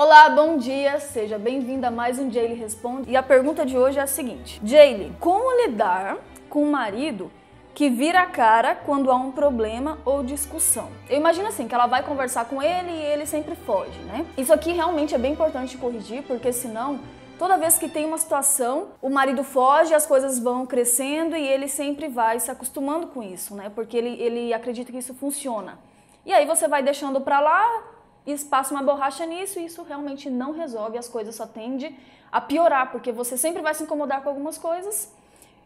Olá, bom dia, seja bem-vinda a mais um Jaylee Responde. E a pergunta de hoje é a seguinte: Jaylee, como lidar com um marido que vira a cara quando há um problema ou discussão? Eu imagino assim, que ela vai conversar com ele e ele sempre foge, né? Isso aqui realmente é bem importante corrigir, porque senão Toda vez que tem uma situação, o marido foge, as coisas vão crescendo e ele sempre vai se acostumando com isso, né? Porque ele, ele acredita que isso funciona. E aí você vai deixando para lá e passa uma borracha nisso e isso realmente não resolve, as coisas só tende a piorar, porque você sempre vai se incomodar com algumas coisas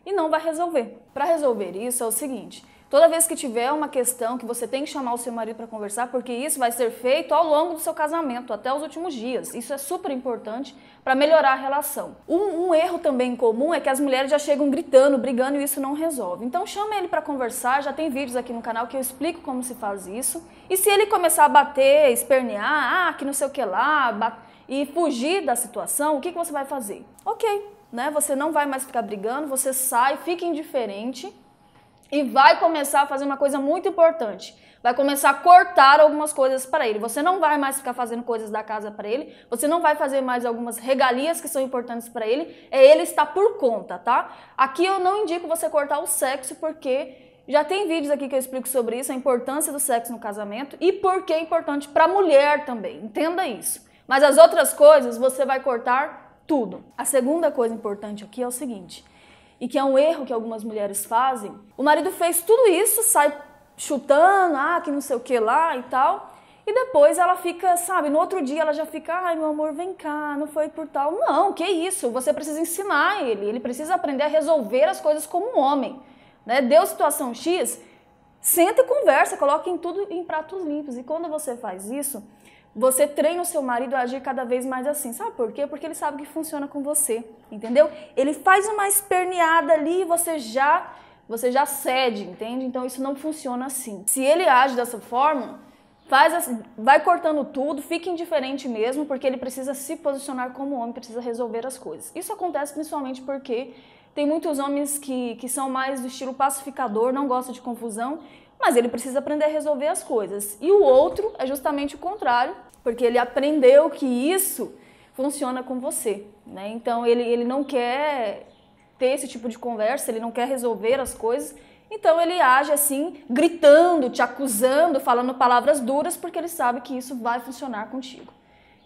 e não vai resolver. Para resolver isso é o seguinte: Toda vez que tiver uma questão que você tem que chamar o seu marido para conversar, porque isso vai ser feito ao longo do seu casamento, até os últimos dias. Isso é super importante para melhorar a relação. Um, um, erro também comum é que as mulheres já chegam gritando, brigando e isso não resolve. Então chama ele para conversar, já tem vídeos aqui no canal que eu explico como se faz isso. E se ele começar a bater, espernear, ah, que não sei o que lá, e fugir da situação, o que, que você vai fazer? Ok, né? Você não vai mais ficar brigando, você sai, fica indiferente e vai começar a fazer uma coisa muito importante. Vai começar a cortar algumas coisas para ele. Você não vai mais ficar fazendo coisas da casa para ele. Você não vai fazer mais algumas regalias que são importantes para ele. É ele estar por conta, tá? Aqui eu não indico você cortar o sexo porque já tem vídeos aqui que eu explico sobre isso, a importância do sexo no casamento e por que é importante para a mulher também. Entenda isso. Mas as outras coisas você vai cortar tudo. A segunda coisa importante aqui é o seguinte: e que é um erro que algumas mulheres fazem. O marido fez tudo isso, sai chutando, ah, que não sei o que lá e tal. E depois ela fica, sabe, no outro dia ela já fica, ai meu amor, vem cá, não foi por tal. Não, que isso, você precisa ensinar ele, ele precisa aprender a resolver as coisas como um homem. Né? Deu situação X, senta e conversa, coloque em tudo em pratos limpos. E quando você faz isso, você treina o seu marido a agir cada vez mais assim. Sabe por quê? Porque ele sabe que funciona com você, entendeu? Ele faz uma esperneada ali e você já você já cede, entende? Então isso não funciona assim. Se ele age dessa forma, faz assim, vai cortando tudo, fica indiferente mesmo, porque ele precisa se posicionar como homem, precisa resolver as coisas. Isso acontece principalmente porque tem muitos homens que, que são mais do estilo pacificador, não gostam de confusão mas ele precisa aprender a resolver as coisas. E o outro é justamente o contrário, porque ele aprendeu que isso funciona com você. Né? Então ele, ele não quer ter esse tipo de conversa, ele não quer resolver as coisas. Então ele age assim, gritando, te acusando, falando palavras duras, porque ele sabe que isso vai funcionar contigo.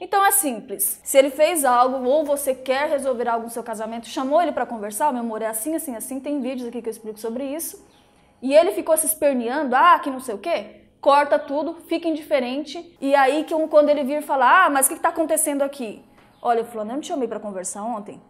Então é simples. Se ele fez algo ou você quer resolver algo no seu casamento, chamou ele para conversar, meu amor, é assim, assim, assim, tem vídeos aqui que eu explico sobre isso e ele ficou se esperneando, ah, que não sei o quê, corta tudo, fica indiferente. E aí que um, quando ele vir falar, ah, mas o que está acontecendo aqui? Olha, fulano, eu não te chamei para conversar ontem.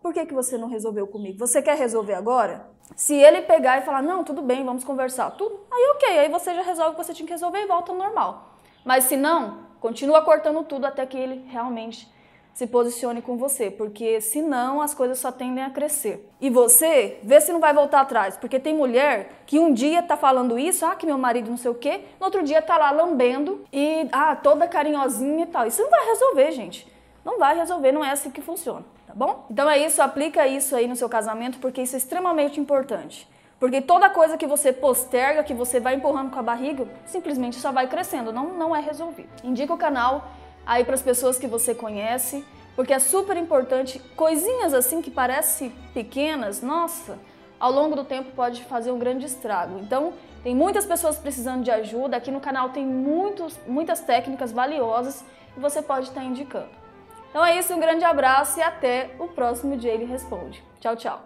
Por que, que você não resolveu comigo? Você quer resolver agora? Se ele pegar e falar, não, tudo bem, vamos conversar, tudo, aí ok, aí você já resolve o que você tinha que resolver e volta ao normal. Mas se não, continua cortando tudo até que ele realmente se posicione com você, porque senão as coisas só tendem a crescer. E você, vê se não vai voltar atrás, porque tem mulher que um dia tá falando isso, ah, que meu marido não sei o quê, no outro dia tá lá lambendo e, ah, toda carinhosinha e tal. Isso não vai resolver, gente. Não vai resolver, não é assim que funciona, tá bom? Então é isso, aplica isso aí no seu casamento, porque isso é extremamente importante. Porque toda coisa que você posterga, que você vai empurrando com a barriga, simplesmente só vai crescendo, não, não é resolvido. Indica o canal aí para as pessoas que você conhece, porque é super importante. Coisinhas assim que parecem pequenas, nossa, ao longo do tempo pode fazer um grande estrago. Então, tem muitas pessoas precisando de ajuda. Aqui no canal tem muitos, muitas técnicas valiosas e você pode estar indicando. Então é isso, um grande abraço e até o próximo dia ele responde. Tchau, tchau.